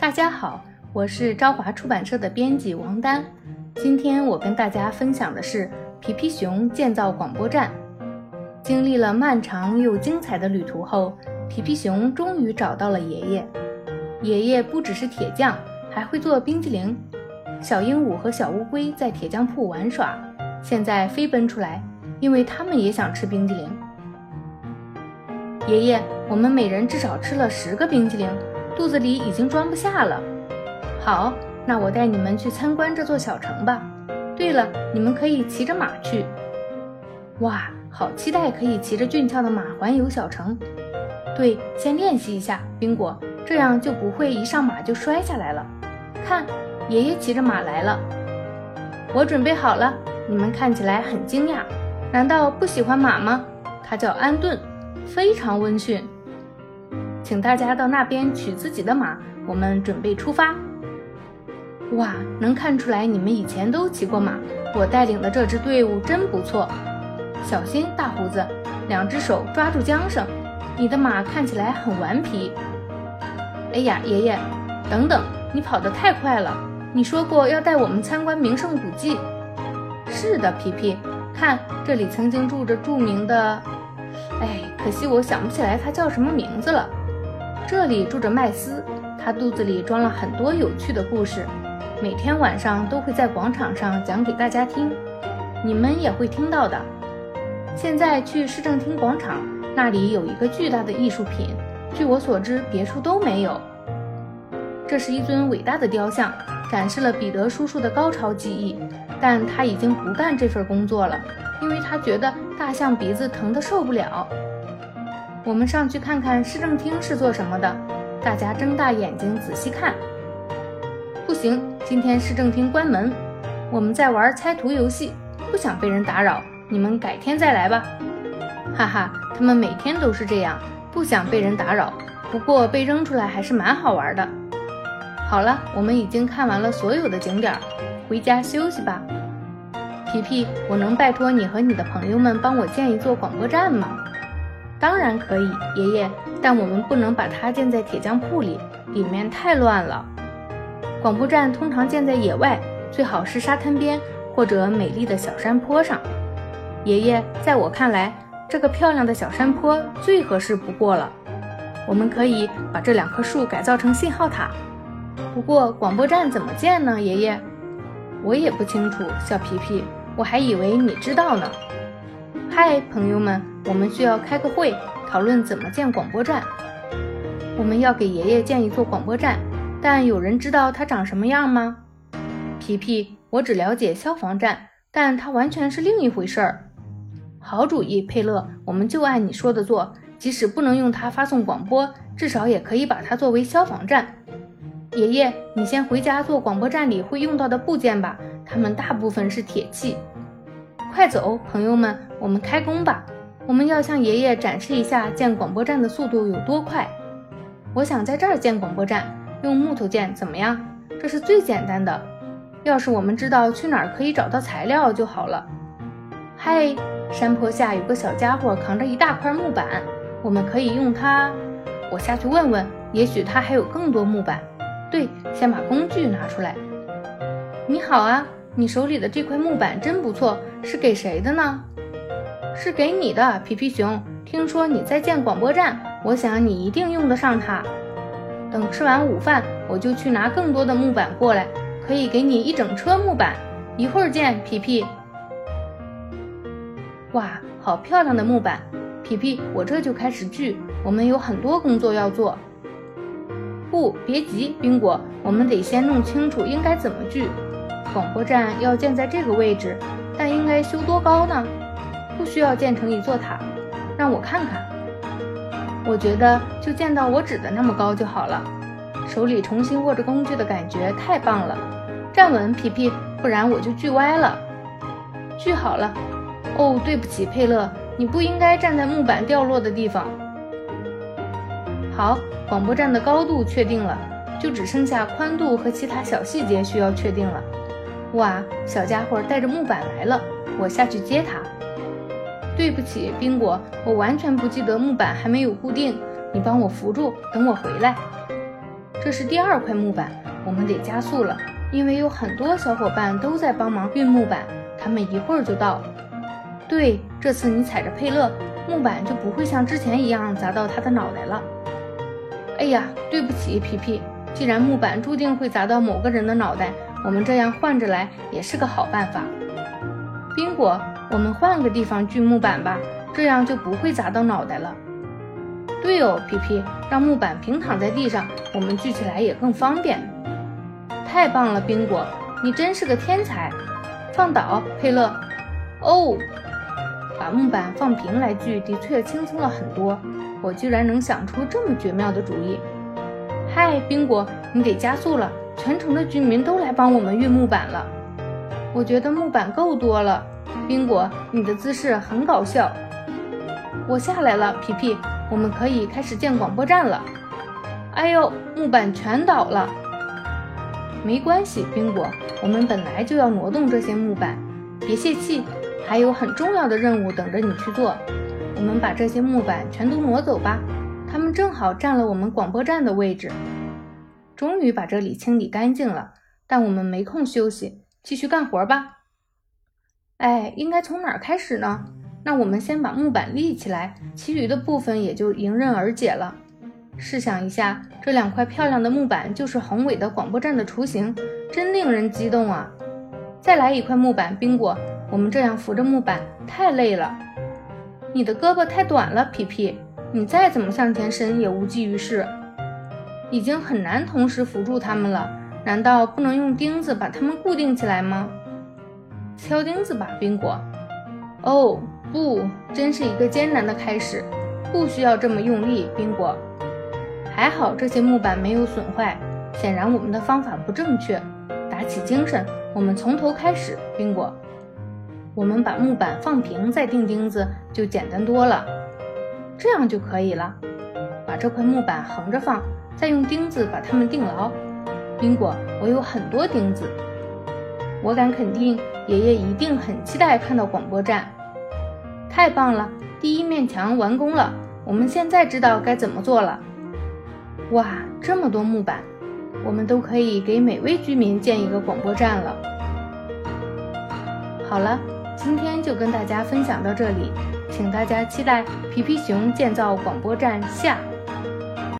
大家好，我是朝华出版社的编辑王丹。今天我跟大家分享的是皮皮熊建造广播站。经历了漫长又精彩的旅途后，皮皮熊终于找到了爷爷。爷爷不只是铁匠，还会做冰激凌。小鹦鹉和小乌龟在铁匠铺玩耍，现在飞奔出来，因为他们也想吃冰激凌。爷爷，我们每人至少吃了十个冰激凌，肚子里已经装不下了。好，那我带你们去参观这座小城吧。对了，你们可以骑着马去。哇，好期待可以骑着俊俏的马环游小城。对，先练习一下，宾果，这样就不会一上马就摔下来了。看，爷爷骑着马来了。我准备好了。你们看起来很惊讶，难道不喜欢马吗？它叫安顿。非常温驯，请大家到那边取自己的马，我们准备出发。哇，能看出来你们以前都骑过马，我带领的这支队伍真不错。小心，大胡子，两只手抓住缰绳。你的马看起来很顽皮。哎呀，爷爷，等等，你跑得太快了。你说过要带我们参观名胜古迹。是的，皮皮，看这里曾经住着著名的。哎，可惜我想不起来它叫什么名字了。这里住着麦斯，他肚子里装了很多有趣的故事，每天晚上都会在广场上讲给大家听，你们也会听到的。现在去市政厅广场，那里有一个巨大的艺术品，据我所知别处都没有。这是一尊伟大的雕像，展示了彼得叔叔的高超技艺，但他已经不干这份工作了。因为他觉得大象鼻子疼得受不了。我们上去看看市政厅是做什么的。大家睁大眼睛仔细看。不行，今天市政厅关门，我们在玩猜图游戏，不想被人打扰。你们改天再来吧。哈哈，他们每天都是这样，不想被人打扰。不过被扔出来还是蛮好玩的。好了，我们已经看完了所有的景点，回家休息吧。皮皮，我能拜托你和你的朋友们帮我建一座广播站吗？当然可以，爷爷。但我们不能把它建在铁匠铺里，里面太乱了。广播站通常建在野外，最好是沙滩边或者美丽的小山坡上。爷爷，在我看来，这个漂亮的小山坡最合适不过了。我们可以把这两棵树改造成信号塔。不过广播站怎么建呢？爷爷，我也不清楚。小皮皮。我还以为你知道呢。嗨，朋友们，我们需要开个会，讨论怎么建广播站。我们要给爷爷建一座广播站，但有人知道它长什么样吗？皮皮，我只了解消防站，但它完全是另一回事儿。好主意，佩勒，我们就按你说的做。即使不能用它发送广播，至少也可以把它作为消防站。爷爷，你先回家做广播站里会用到的部件吧，它们大部分是铁器。快走，朋友们，我们开工吧！我们要向爷爷展示一下建广播站的速度有多快。我想在这儿建广播站，用木头建怎么样？这是最简单的。要是我们知道去哪儿可以找到材料就好了。嗨，山坡下有个小家伙扛着一大块木板，我们可以用它。我下去问问，也许他还有更多木板。对，先把工具拿出来。你好啊。你手里的这块木板真不错，是给谁的呢？是给你的，皮皮熊。听说你在建广播站，我想你一定用得上它。等吃完午饭，我就去拿更多的木板过来，可以给你一整车木板。一会儿见，皮皮。哇，好漂亮的木板，皮皮，我这就开始锯。我们有很多工作要做。不，别急，宾果，我们得先弄清楚应该怎么锯。广播站要建在这个位置，但应该修多高呢？不需要建成一座塔，让我看看。我觉得就建到我指的那么高就好了。手里重新握着工具的感觉太棒了。站稳，皮皮，不然我就锯歪了。锯好了。哦，对不起，佩勒，你不应该站在木板掉落的地方。好，广播站的高度确定了，就只剩下宽度和其他小细节需要确定了。哇，小家伙带着木板来了，我下去接他。对不起，宾果，我完全不记得木板还没有固定，你帮我扶住，等我回来。这是第二块木板，我们得加速了，因为有很多小伙伴都在帮忙运木板，他们一会儿就到。对，这次你踩着佩勒，木板就不会像之前一样砸到他的脑袋了。哎呀，对不起，皮皮，既然木板注定会砸到某个人的脑袋，我们这样换着来也是个好办法。宾果，我们换个地方锯木板吧，这样就不会砸到脑袋了。对哦，皮皮，让木板平躺在地上，我们锯起来也更方便。太棒了，宾果，你真是个天才！放倒，佩勒。哦，把木板放平来锯，的确轻松了很多。我居然能想出这么绝妙的主意！嗨，宾果，你得加速了，全城的居民都来帮我们运木板了。我觉得木板够多了，宾果，你的姿势很搞笑。我下来了，皮皮。我们可以开始建广播站了。哎呦，木板全倒了。没关系，宾果，我们本来就要挪动这些木板，别泄气，还有很重要的任务等着你去做。我们把这些木板全都挪走吧，它们正好占了我们广播站的位置。终于把这里清理干净了，但我们没空休息，继续干活吧。哎，应该从哪儿开始呢？那我们先把木板立起来，其余的部分也就迎刃而解了。试想一下，这两块漂亮的木板就是宏伟的广播站的雏形，真令人激动啊！再来一块木板，宾果，我们这样扶着木板太累了。你的胳膊太短了，皮皮，你再怎么向前伸也无济于事。已经很难同时扶住它们了，难道不能用钉子把它们固定起来吗？敲钉子吧，宾果。哦。不，真是一个艰难的开始。不需要这么用力，宾果。还好这些木板没有损坏。显然我们的方法不正确。打起精神，我们从头开始，宾果。我们把木板放平再钉钉子就简单多了。这样就可以了。把这块木板横着放，再用钉子把它们钉牢。宾果，我有很多钉子。我敢肯定，爷爷一定很期待看到广播站。太棒了！第一面墙完工了，我们现在知道该怎么做了。哇，这么多木板，我们都可以给每位居民建一个广播站了。好了，今天就跟大家分享到这里，请大家期待皮皮熊建造广播站下。